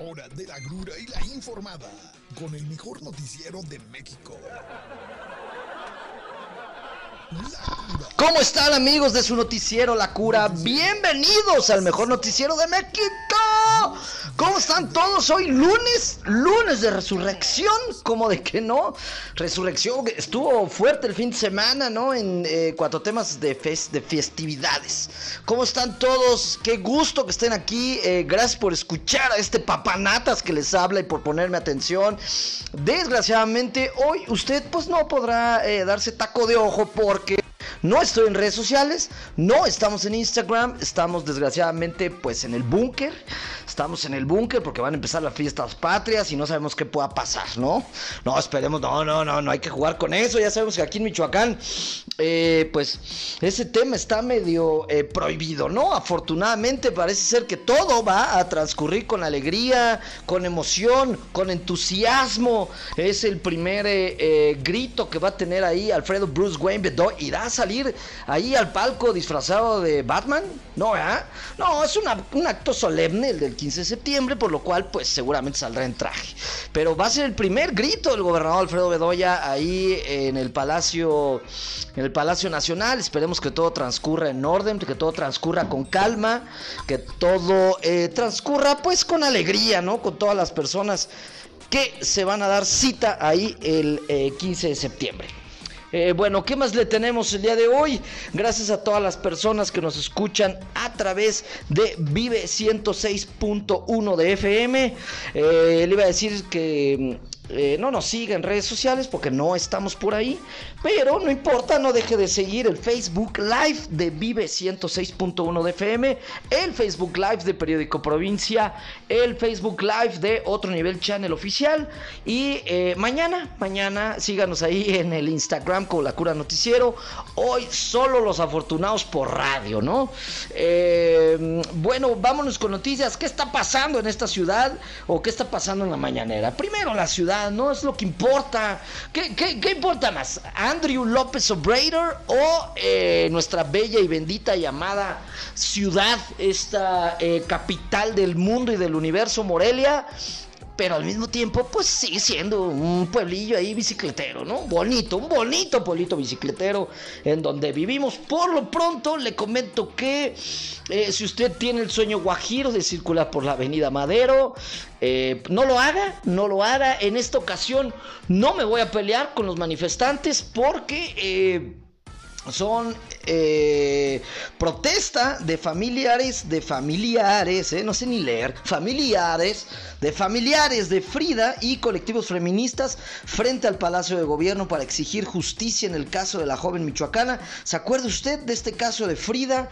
hora de la grura y la informada con el mejor noticiero de México. ¿Cómo están amigos de su noticiero La Cura? Bienvenidos al mejor noticiero de México. ¿Cómo están todos? Hoy lunes, lunes de resurrección, ¿cómo de que no? Resurrección, estuvo fuerte el fin de semana, ¿no? En eh, cuatro temas de, de festividades. ¿Cómo están todos? Qué gusto que estén aquí. Eh, gracias por escuchar a este papanatas que les habla y por ponerme atención. Desgraciadamente, hoy usted pues no podrá eh, darse taco de ojo porque no estoy en redes sociales, no estamos en Instagram, estamos desgraciadamente pues en el búnker. Estamos en el búnker porque van a empezar las fiestas patrias y no sabemos qué pueda pasar, ¿no? No, esperemos, no, no, no, no hay que jugar con eso. Ya sabemos que aquí en Michoacán, eh, pues ese tema está medio eh, prohibido, ¿no? Afortunadamente parece ser que todo va a transcurrir con alegría, con emoción, con entusiasmo. Es el primer eh, grito que va a tener ahí Alfredo Bruce Wayne ¿Irá a salir ahí al palco disfrazado de Batman? No, ¿eh? No, es un acto solemne el del 15 de septiembre, por lo cual pues seguramente saldrá en traje. Pero va a ser el primer grito del gobernador Alfredo Bedoya ahí en el Palacio, en el Palacio Nacional. Esperemos que todo transcurra en orden, que todo transcurra con calma, que todo eh, transcurra pues con alegría, ¿no? Con todas las personas que se van a dar cita ahí el 15 eh, de septiembre. Eh, bueno, ¿qué más le tenemos el día de hoy? Gracias a todas las personas que nos escuchan a través de Vive 106.1 de FM. Eh, le iba a decir que eh, no nos siga en redes sociales porque no estamos por ahí. Pero no importa, no deje de seguir el Facebook Live de Vive 106.1 de FM, el Facebook Live de Periódico Provincia, el Facebook Live de Otro Nivel Channel Oficial. Y eh, mañana, mañana síganos ahí en el Instagram con La Cura Noticiero. Hoy solo los afortunados por radio, ¿no? Eh, bueno, vámonos con noticias. ¿Qué está pasando en esta ciudad o qué está pasando en la mañanera? Primero la ciudad no es lo que importa. ¿Qué, importa más? ¿Andrew López Obrador o eh, nuestra bella y bendita llamada ciudad, esta eh, capital del mundo y del universo, Morelia? Pero al mismo tiempo, pues sigue siendo un pueblillo ahí bicicletero, ¿no? Bonito, un bonito pueblito bicicletero en donde vivimos. Por lo pronto, le comento que eh, si usted tiene el sueño guajiro de circular por la avenida Madero, eh, no lo haga, no lo haga. En esta ocasión no me voy a pelear con los manifestantes porque... Eh, son eh, protesta de familiares, de familiares, eh, no sé ni leer, familiares, de familiares de Frida y colectivos feministas frente al Palacio de Gobierno para exigir justicia en el caso de la joven michoacana. ¿Se acuerda usted de este caso de Frida?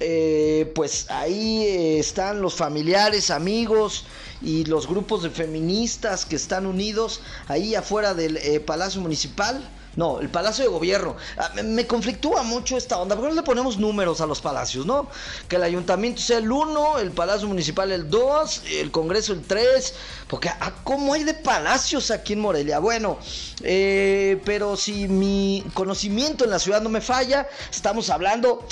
Eh, pues ahí están los familiares, amigos y los grupos de feministas que están unidos ahí afuera del Palacio Municipal. No, el Palacio de Gobierno. Ah, me, conflictúa mucho esta onda. ¿Por qué no le ponemos números a los palacios, no? Que el ayuntamiento sea el 1, el Palacio Municipal el 2, el Congreso el 3. Porque, ah, ¿cómo hay de palacios aquí en Morelia? Bueno, eh, pero si mi conocimiento en la ciudad no me falla, estamos hablando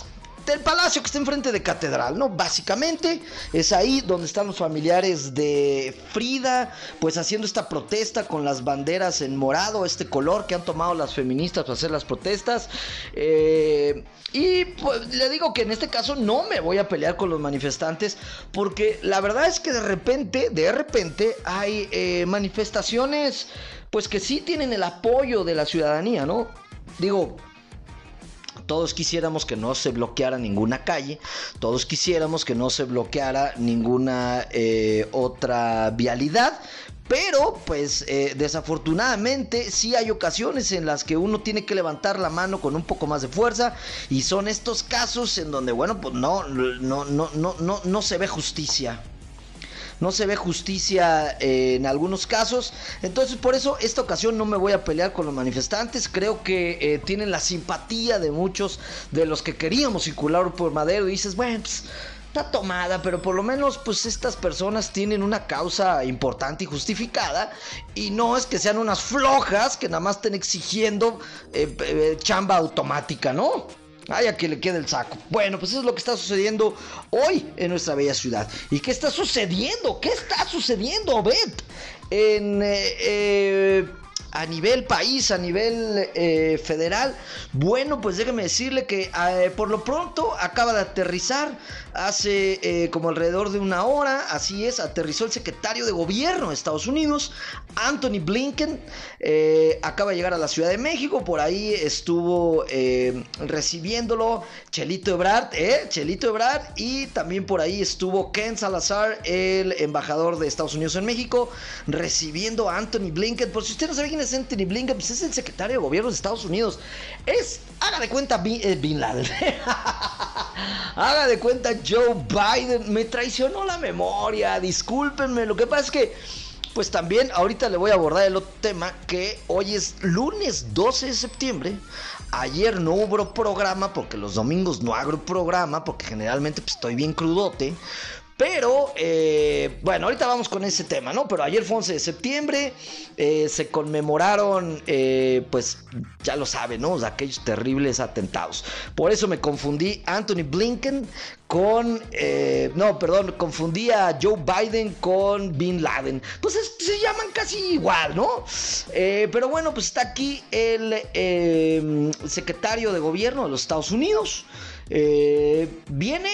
el palacio que está enfrente de Catedral, ¿no? Básicamente es ahí donde están los familiares de Frida, pues haciendo esta protesta con las banderas en morado, este color que han tomado las feministas para hacer las protestas. Eh, y pues le digo que en este caso no me voy a pelear con los manifestantes, porque la verdad es que de repente, de repente hay eh, manifestaciones, pues que sí tienen el apoyo de la ciudadanía, ¿no? Digo, todos quisiéramos que no se bloqueara ninguna calle, todos quisiéramos que no se bloqueara ninguna eh, otra vialidad, pero, pues, eh, desafortunadamente, sí hay ocasiones en las que uno tiene que levantar la mano con un poco más de fuerza. Y son estos casos en donde, bueno, pues no, no, no, no, no, no se ve justicia no se ve justicia eh, en algunos casos. Entonces por eso esta ocasión no me voy a pelear con los manifestantes. Creo que eh, tienen la simpatía de muchos de los que queríamos circular por Madero. Y dices, bueno, pues, está tomada, pero por lo menos pues estas personas tienen una causa importante y justificada y no es que sean unas flojas que nada más estén exigiendo eh, chamba automática, ¿no? Vaya que le quede el saco. Bueno, pues eso es lo que está sucediendo hoy en nuestra bella ciudad. ¿Y qué está sucediendo? ¿Qué está sucediendo, Bet? En... Eh, eh, a nivel país, a nivel eh, federal. Bueno, pues déjeme decirle que eh, por lo pronto acaba de aterrizar hace eh, como alrededor de una hora, así es, aterrizó el secretario de gobierno de Estados Unidos, Anthony Blinken, acaba de llegar a la Ciudad de México, por ahí estuvo recibiéndolo Chelito Ebrard, Chelito Ebrard, y también por ahí estuvo Ken Salazar, el embajador de Estados Unidos en México, recibiendo a Anthony Blinken. Por si usted no sabe es Anthony Blinken? Pues es el secretario de gobierno de Estados Unidos. Es, haga de cuenta, Bin, eh, Laden. haga de cuenta Joe Biden. Me traicionó la memoria, discúlpenme. Lo que pasa es que, pues también ahorita le voy a abordar el otro tema que hoy es lunes 12 de septiembre. Ayer no hubo programa porque los domingos no hago programa porque generalmente pues, estoy bien crudote. Pero, eh, bueno, ahorita vamos con ese tema, ¿no? Pero ayer fue 11 de septiembre, eh, se conmemoraron, eh, pues ya lo saben, ¿no? aquellos terribles atentados. Por eso me confundí Anthony Blinken con, no, perdón, confundí a Joe Biden con Bin Laden. Pues se llaman casi igual, ¿no? pero bueno, pues está aquí el secretario de gobierno de los Estados Unidos. Eh, viene,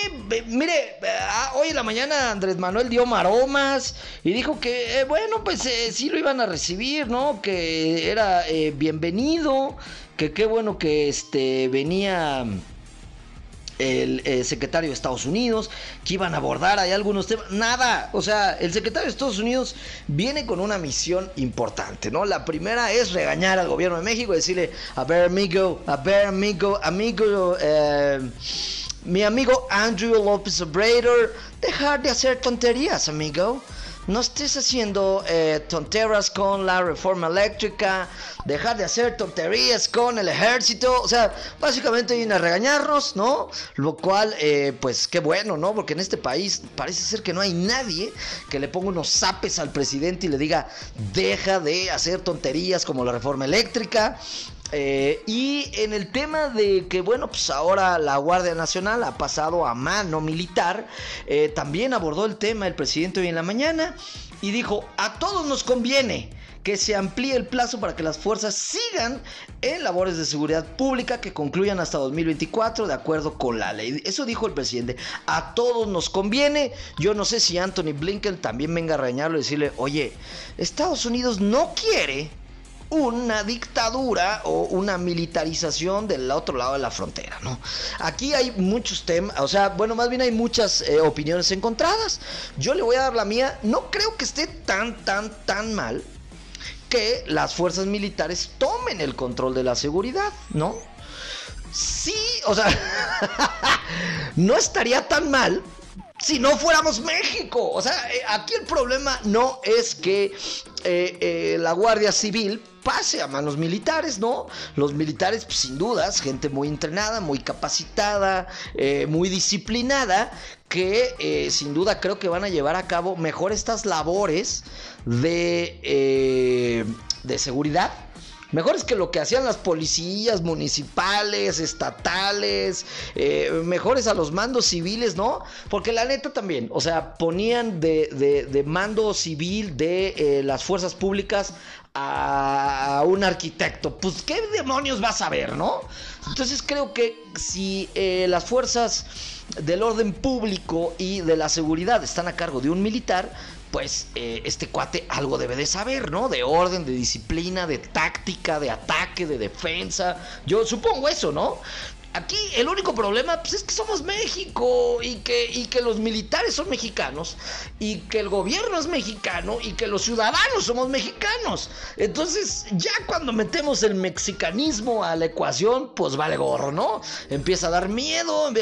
mire, ah, hoy en la mañana Andrés Manuel dio maromas y dijo que, eh, bueno, pues eh, sí lo iban a recibir, ¿no? Que era bienvenido, que qué bueno que este venía el eh, secretario de Estados Unidos, que iban a abordar hay algunos temas, nada, o sea, el secretario de Estados Unidos viene con una misión importante, ¿no? La primera es regañar al gobierno de México y decirle, a ver amigo, a ver amigo, amigo, eh, mi amigo Andrew López Obrador, dejar de hacer tonterías, amigo no estés haciendo eh, tonteras con la reforma eléctrica, dejar de hacer tonterías con el ejército, o sea, básicamente viene a regañarnos, ¿no? Lo cual, eh, pues qué bueno, ¿no? Porque en este país parece ser que no hay nadie que le ponga unos zapes al presidente y le diga, deja de hacer tonterías como la reforma eléctrica, eh, y en el tema de que, bueno, pues ahora la Guardia Nacional ha pasado a mano militar, eh, también abordó el tema el presidente hoy en la mañana y dijo, a todos nos conviene que se amplíe el plazo para que las fuerzas sigan en labores de seguridad pública que concluyan hasta 2024 de acuerdo con la ley. Eso dijo el presidente. A todos nos conviene. Yo no sé si Anthony Blinken también venga a regañarlo y decirle, oye, Estados Unidos no quiere una dictadura o una militarización del otro lado de la frontera, ¿no? Aquí hay muchos temas, o sea, bueno, más bien hay muchas eh, opiniones encontradas. Yo le voy a dar la mía, no creo que esté tan, tan, tan mal que las fuerzas militares tomen el control de la seguridad, ¿no? Sí, o sea, no estaría tan mal si no fuéramos México. O sea, eh, aquí el problema no es que eh, la Guardia Civil pase a manos militares, ¿no? Los militares, pues, sin dudas, gente muy entrenada, muy capacitada, eh, muy disciplinada, que eh, sin duda creo que van a llevar a cabo mejor estas labores de, eh, de seguridad Mejores que lo que hacían las policías municipales, estatales, eh, mejores a los mandos civiles, ¿no? Porque la neta también, o sea, ponían de, mando civil de eh, las fuerzas públicas a un arquitecto. Pues, ¿qué demonios vas a ver, no? Entonces creo que si eh, las fuerzas del orden público y de la seguridad están a cargo de un militar, pues eh, este cuate algo debe de saber, ¿no? De orden, de disciplina, de táctica, de ataque, de defensa. Yo supongo eso, ¿no? Aquí el único problema pues, es que somos México y que, y que los militares son mexicanos y que el gobierno es mexicano y que los ciudadanos somos mexicanos. Entonces ya cuando metemos el mexicanismo a la ecuación, pues vale gorro, ¿no? Empieza a dar miedo.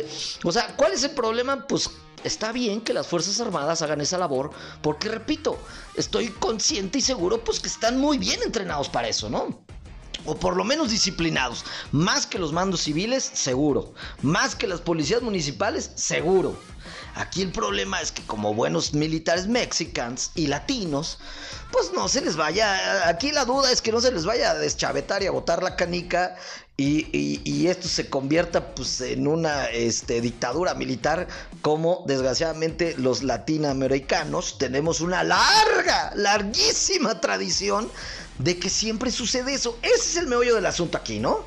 O sea, ¿cuál es el problema? Pues está bien que las Fuerzas Armadas hagan esa labor, porque repito, estoy consciente y seguro pues que están muy bien entrenados para eso, ¿no? O por lo menos disciplinados. Más que los mandos civiles, seguro. Más que las policías municipales, seguro. Aquí el problema es que como buenos militares mexicanos y latinos, pues no se les vaya, aquí la duda es que no se les vaya a deschavetar y a botar la canica y, esto se convierta pues en una este, dictadura militar como desgraciadamente los latinoamericanos tenemos una larga, larguísima tradición de que siempre sucede eso. Ese es el meollo del asunto aquí, ¿no?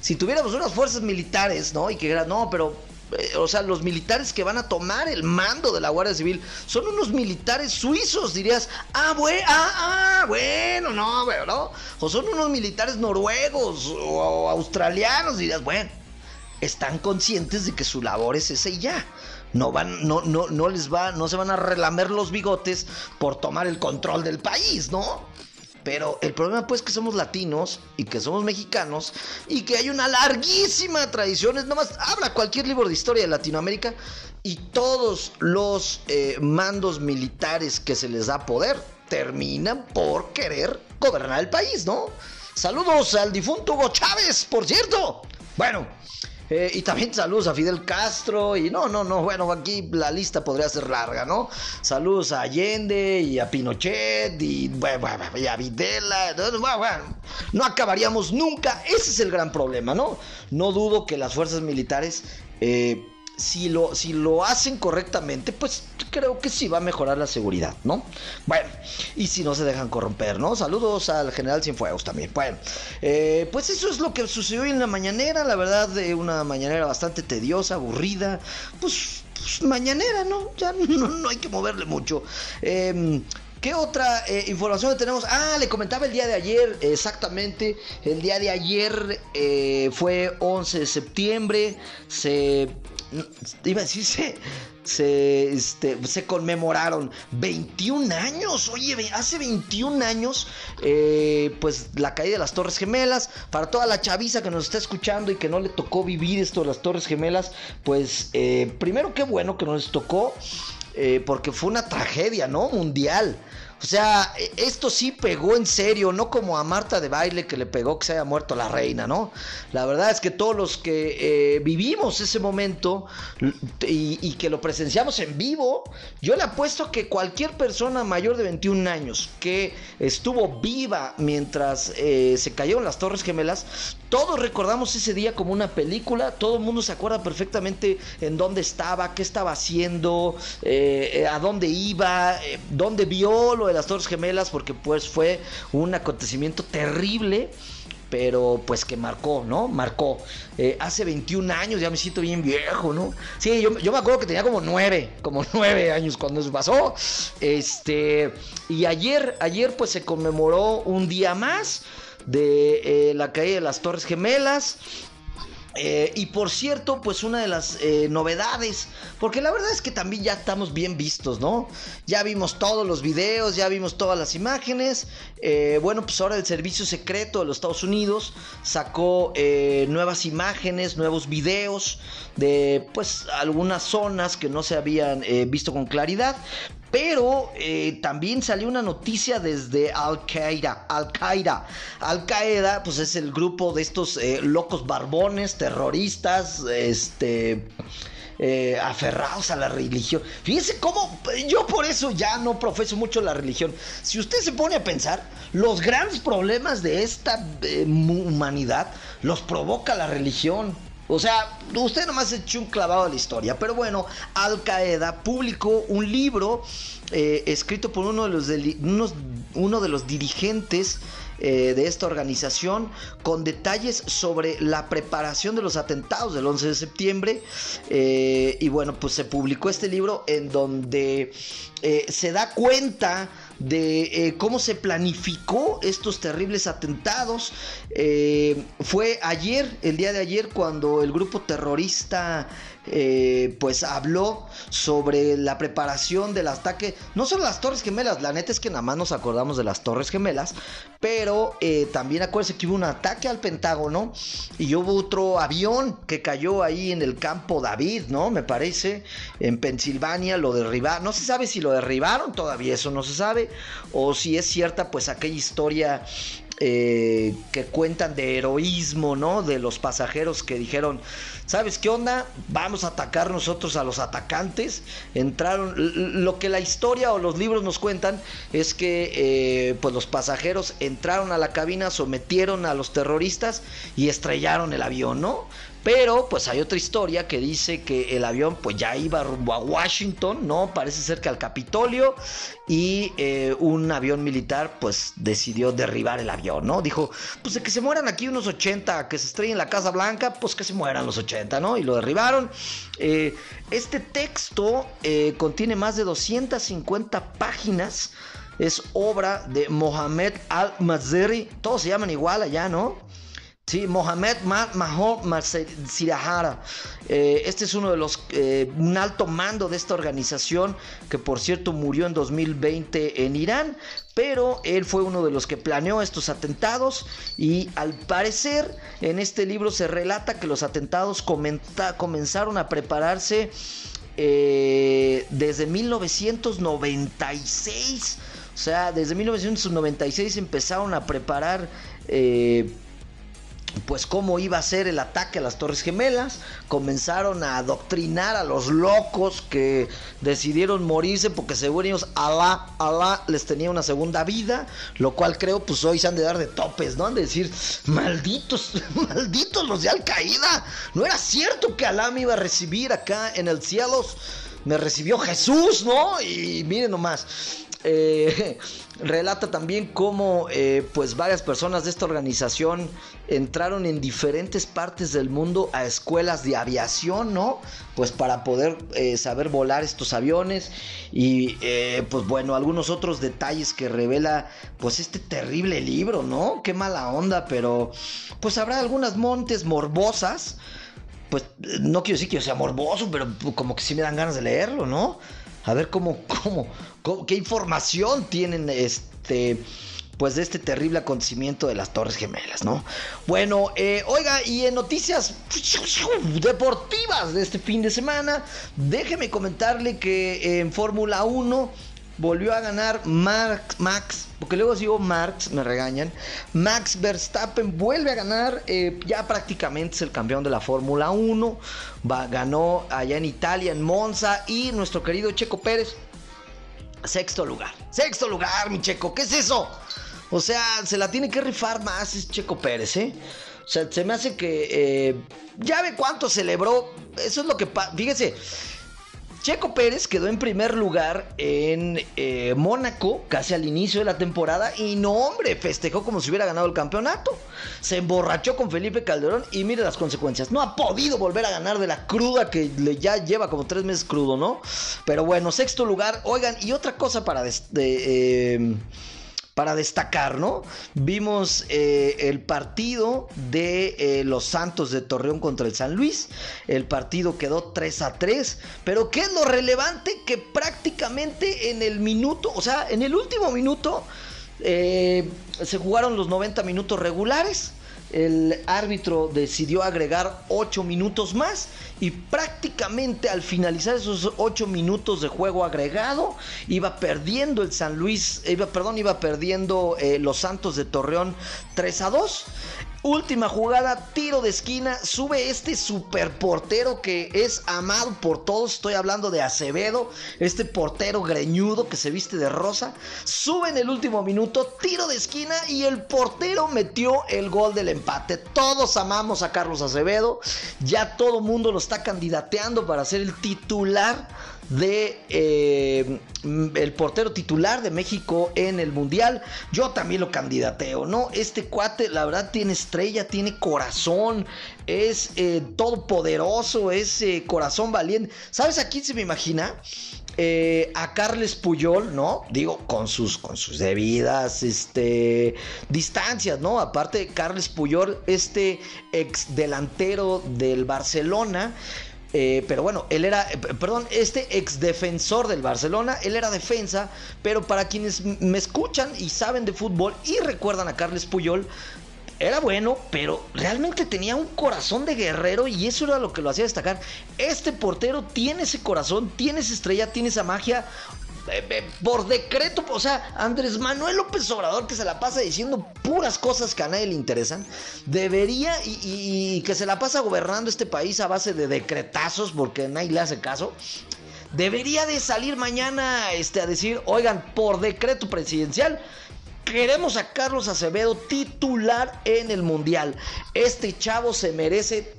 Si tuviéramos unas fuerzas militares, ¿no? Y que no, pero eh, o sea, los militares que van a tomar el mando de la Guardia Civil son unos militares suizos, dirías, ah, ah, ah bueno, no, bueno, o son unos militares noruegos o, australianos, dirías, bueno, están conscientes de que su labor es esa y ya. No van, no, no, no les va, no se van a relamer los bigotes por tomar el control del país, ¿no? Pero el problema pues que somos latinos y que somos mexicanos y que hay una larguísima tradición. Es nomás, habla cualquier libro de historia de Latinoamérica y todos los eh, mandos militares que se les da poder terminan por querer gobernar el país, ¿no? Saludos al difunto Hugo Chávez, por cierto. Bueno, eh, y también saludos a Fidel Castro. Y no, no, no. Bueno, aquí la lista podría ser larga, ¿no? Saludos a Allende y a Pinochet y, a Videla. no acabaríamos nunca. Ese es el gran problema, ¿no? No dudo que las fuerzas militares. Eh, si lo, si lo hacen correctamente, pues creo que sí va a mejorar la seguridad, ¿no? Bueno, y si no se dejan corromper, ¿no? Saludos al general Cienfuegos también. Bueno, eh, pues eso es lo que sucedió en la mañanera, la verdad, de una mañanera bastante tediosa, aburrida, pues, pues mañanera, ¿no? Ya no, hay que moverle mucho. Eh, ¿Qué otra eh, información tenemos? Ah, le comentaba el día de ayer, exactamente. El día de ayer eh, fue 11 de septiembre. Se iba a decir, se, este, se conmemoraron 21 años. Oye, hace 21 años, eh, pues la caída de las Torres Gemelas. Para toda la chaviza que nos está escuchando y que no le tocó vivir esto de las Torres Gemelas, pues eh, primero qué bueno que nos tocó, eh, porque fue una tragedia, ¿no? Mundial. O sea, esto sí pegó en serio, no como a Marta de baile que le pegó que se haya muerto la reina, ¿no? La verdad es que todos los que eh, vivimos ese momento y, que lo presenciamos en vivo, yo le apuesto que cualquier persona mayor de 21 años que estuvo viva mientras eh, se cayeron las Torres Gemelas, todos recordamos ese día como una película, todo el mundo se acuerda perfectamente en dónde estaba, qué estaba haciendo, eh, a dónde iba, dónde vio lo de las Torres Gemelas, porque pues fue un acontecimiento terrible pero pues que marcó, ¿no? Marcó. Eh, hace 21 años, ya me siento bien viejo, ¿no? Sí, yo, me acuerdo que tenía como 9, como 9 años cuando eso pasó. Este, y ayer, ayer pues se conmemoró un día más de eh, la caída de las Torres Gemelas. Eh, y por cierto, pues una de las eh, novedades, porque la verdad es que también ya estamos bien vistos, ¿no? Ya vimos todos los videos, ya vimos todas las imágenes. Bueno, pues ahora el Servicio Secreto de los Estados Unidos sacó nuevas imágenes, nuevos videos de pues algunas zonas que no se habían visto con claridad. Pero eh, también salió una noticia desde Al Qaeda. Al Qaeda. Al Qaeda, pues es el grupo de estos eh, locos barbones, terroristas, este. Eh, aferrados a la religión. Fíjense cómo yo por eso ya no profeso mucho la religión. Si usted se pone a pensar, los grandes problemas de esta humanidad los provoca la religión. O sea, usted nomás echó un clavado a la historia. Pero bueno, Al Qaeda publicó un libro eh, escrito por uno de los, uno de los dirigentes eh, de esta organización con detalles sobre la preparación de los atentados del 11 de septiembre. Eh, y bueno, pues se publicó este libro en donde se da cuenta de eh, cómo se planificó estos terribles atentados. Eh, fue ayer, el día de ayer, cuando el grupo terrorista eh, pues habló sobre la preparación del ataque, no solo las Torres Gemelas, la neta es que nada más nos acordamos de las Torres Gemelas, pero eh, también acuérdense que hubo un ataque al Pentágono y hubo otro avión que cayó ahí en el campo David, ¿no? Me parece, en Pensilvania, lo derribaron, no se sabe si lo derribaron todavía, eso no se sabe, o si es cierta pues aquella historia eh, que cuentan de heroísmo, ¿no? De los pasajeros que dijeron, ¿sabes qué onda? Vamos a atacar nosotros a los atacantes. Entraron, lo que la historia o los libros nos cuentan es que eh, pues los pasajeros entraron a la cabina, sometieron a los terroristas y estrellaron el avión, ¿no? Pero pues hay otra historia que dice que el avión pues ya iba rumbo a Washington, ¿no? Parece ser que al Capitolio y eh, un avión militar pues decidió derribar el avión, ¿no? Dijo, pues de que se mueran aquí unos 80, que se estrellen la Casa Blanca, pues que se mueran los 80, ¿no? Y lo derribaron. Eh, este texto eh, contiene más de 250 páginas. Es obra de Mohamed Al-Mazeri. Todos se llaman igual allá, ¿no? Sí, Mohamed Mahmoud Sirahara. Eh, este es uno de los, eh, un alto mando de esta organización que por cierto murió en 2020 en Irán, pero él fue uno de los que planeó estos atentados y al parecer en este libro se relata que los atentados comenzaron a prepararse eh, desde 1996. O sea, desde 1996 empezaron a preparar pues cómo iba a ser el ataque a las Torres Gemelas, comenzaron a adoctrinar a los locos que decidieron morirse porque según ellos Alá, Alá les tenía una segunda vida, lo cual creo pues hoy se han de dar de topes, ¿no? Han de decir, malditos, malditos los de Al Qaeda, no era cierto que Alá me iba a recibir acá en el cielo, me recibió Jesús, ¿no? Y miren nomás, eh, relata también cómo eh, pues varias personas de esta organización entraron en diferentes partes del mundo a escuelas de aviación, ¿no? Pues para poder eh, saber volar estos aviones y pues bueno, algunos otros detalles que revela pues este terrible libro, ¿no? Qué mala onda, pero pues habrá algunas montes morbosas. Pues no quiero decir que yo sea morboso, pero como que sí me dan ganas de leerlo, ¿no? A ver cómo, cómo, qué información tienen este pues de este terrible acontecimiento de las Torres Gemelas, ¿no? Bueno, eh, oiga, y en noticias deportivas de este fin de semana, déjeme comentarle que en Fórmula 1 volvió a ganar Max, Max, porque luego digo Max, me regañan. Max Verstappen vuelve a ganar, eh, ya prácticamente es el campeón de la Fórmula 1. Va, ganó allá en Italia, en Monza, y nuestro querido Checo Pérez, sexto lugar. Sexto lugar, mi Checo, ¿qué es eso? O sea, se la tiene que rifar más es Checo Pérez, ¿eh? O sea, se me hace que eh, ya ve cuánto celebró. Eso es lo que. Fíjese, Checo Pérez quedó en primer lugar en eh, Mónaco casi al inicio de la temporada y no hombre, festejó como si hubiera ganado el campeonato. Se emborrachó con Felipe Calderón y mire las consecuencias. No ha podido volver a ganar de la cruda que le ya lleva como tres meses crudo, ¿no? Pero bueno, sexto lugar. Oigan, y otra cosa para... Eh, para destacar, ¿no? Vimos eh, el partido de eh, los Santos de Torreón contra el San Luis. El partido quedó 3 a 3. Pero ¿qué es lo relevante? Que prácticamente en el minuto, o sea, en el último minuto, eh, se jugaron los 90 minutos regulares el árbitro decidió agregar 8 minutos más y prácticamente al finalizar esos 8 minutos de juego agregado iba perdiendo el San Luis, iba, perdón, iba perdiendo eh, los Santos de Torreón 3 a 2. Última jugada, tiro de esquina, sube este super portero que es amado por todos, estoy hablando de Acevedo, este portero greñudo que se viste de rosa, sube en el último minuto, tiro de esquina y el portero metió el gol del empate. Todos amamos a Carlos Acevedo, ya todo mundo lo está candidateando para ser el titular de eh, el portero titular de México en el Mundial. Yo también lo candidateo, ¿no? Este cuate, la verdad, tiene estrella, tiene corazón, es eh, todopoderoso, es eh, corazón valiente. ¿Sabes a quién se me imagina? a Carles Puyol, ¿no? Digo, con sus, con sus debidas este, distancias, ¿no? Aparte, Carles Puyol, este ex delantero del Barcelona, eh, pero bueno, él era, eh, perdón, este ex defensor del Barcelona, él era defensa, pero para quienes me escuchan y saben de fútbol y recuerdan a Carles Puyol, era bueno, pero realmente tenía un corazón de guerrero y eso era lo que lo hacía destacar. Este portero tiene ese corazón, tiene esa estrella, tiene esa magia. eh, por decreto, o sea, Andrés Manuel López Obrador, que se la pasa diciendo puras cosas que a nadie le interesan, debería y, que se la pasa gobernando este país a base de decretazos, porque nadie le hace caso. Debería de salir mañana este, a decir, oigan, por decreto presidencial, queremos a Carlos Acevedo titular en el Mundial. Este chavo se merece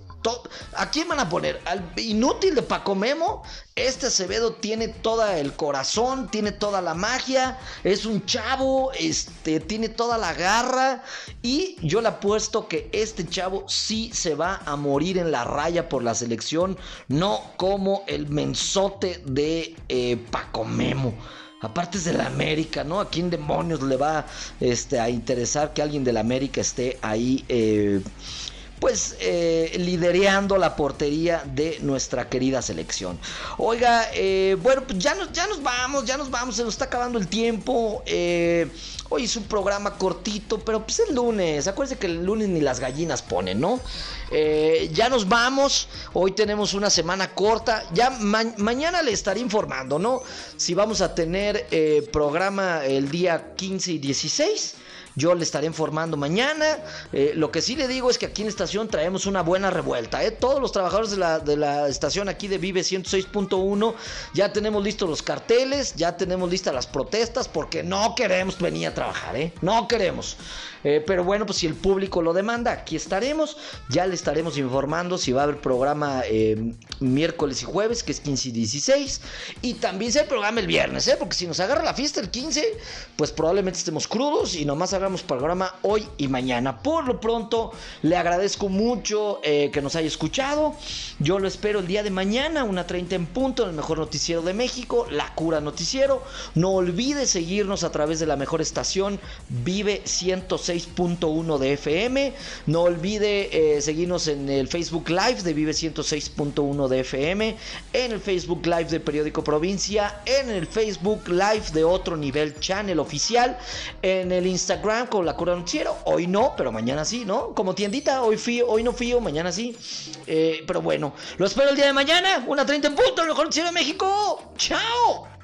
¿A quién van a poner? ¿Al inútil de Paco Memo? Este Acevedo tiene todo el corazón, tiene toda la magia, es un chavo, este, tiene toda la garra. Y yo le apuesto que este chavo sí se va a morir en la raya por la selección, no como el mensote de eh, Paco Memo. Aparte es de la América, ¿no? ¿A quién demonios le va este, a interesar que alguien de la América esté ahí? Eh, pues eh, lidereando la portería de nuestra querida selección. Oiga, eh, bueno, pues ya nos, ya nos vamos, ya nos vamos, se nos está acabando el tiempo. Eh, hoy es un programa cortito, pero pues es lunes. Acuérdense que el lunes ni las gallinas ponen, ¿no? ya nos vamos. Hoy tenemos una semana corta. Ya mañana le estaré informando, ¿no? Si vamos a tener programa el día 15 y 16. Yo le estaré informando mañana. Eh, lo que sí le digo es que aquí en estación traemos una buena revuelta. ¿eh? Todos los trabajadores de la, de la estación aquí de Vive 106.1 ya tenemos listos los carteles, ya tenemos listas las protestas porque no queremos venir a trabajar. ¿eh? No queremos. Eh, pero bueno, pues si el público lo demanda, aquí estaremos. Ya le estaremos informando si va a haber programa miércoles y jueves, que es 15 y 16. Y también se programa el viernes, ¿eh? porque si nos agarra la fiesta el 15, pues probablemente estemos crudos y nomás hagamos programa hoy y mañana. Por lo pronto, le agradezco mucho eh, que nos haya escuchado. Yo lo espero el día de mañana, una 30 en punto, en el mejor noticiero de México, La Cura Noticiero. No olvide seguirnos a través de la mejor estación, Vive 106 106.1 de FM. No olvide eh, seguirnos en el Facebook Live de Vive 106.1 de FM, en el Facebook Live de Periódico Provincia, en el Facebook Live de Otro Nivel Channel Oficial, en el Instagram con la cura noticiero. Hoy no, pero mañana sí, ¿no? Como tiendita, hoy fío, hoy no fío, mañana sí. Eh, pero bueno, lo espero el día de mañana, una 30 en punto, mejor noticiero de México. ¡Chao!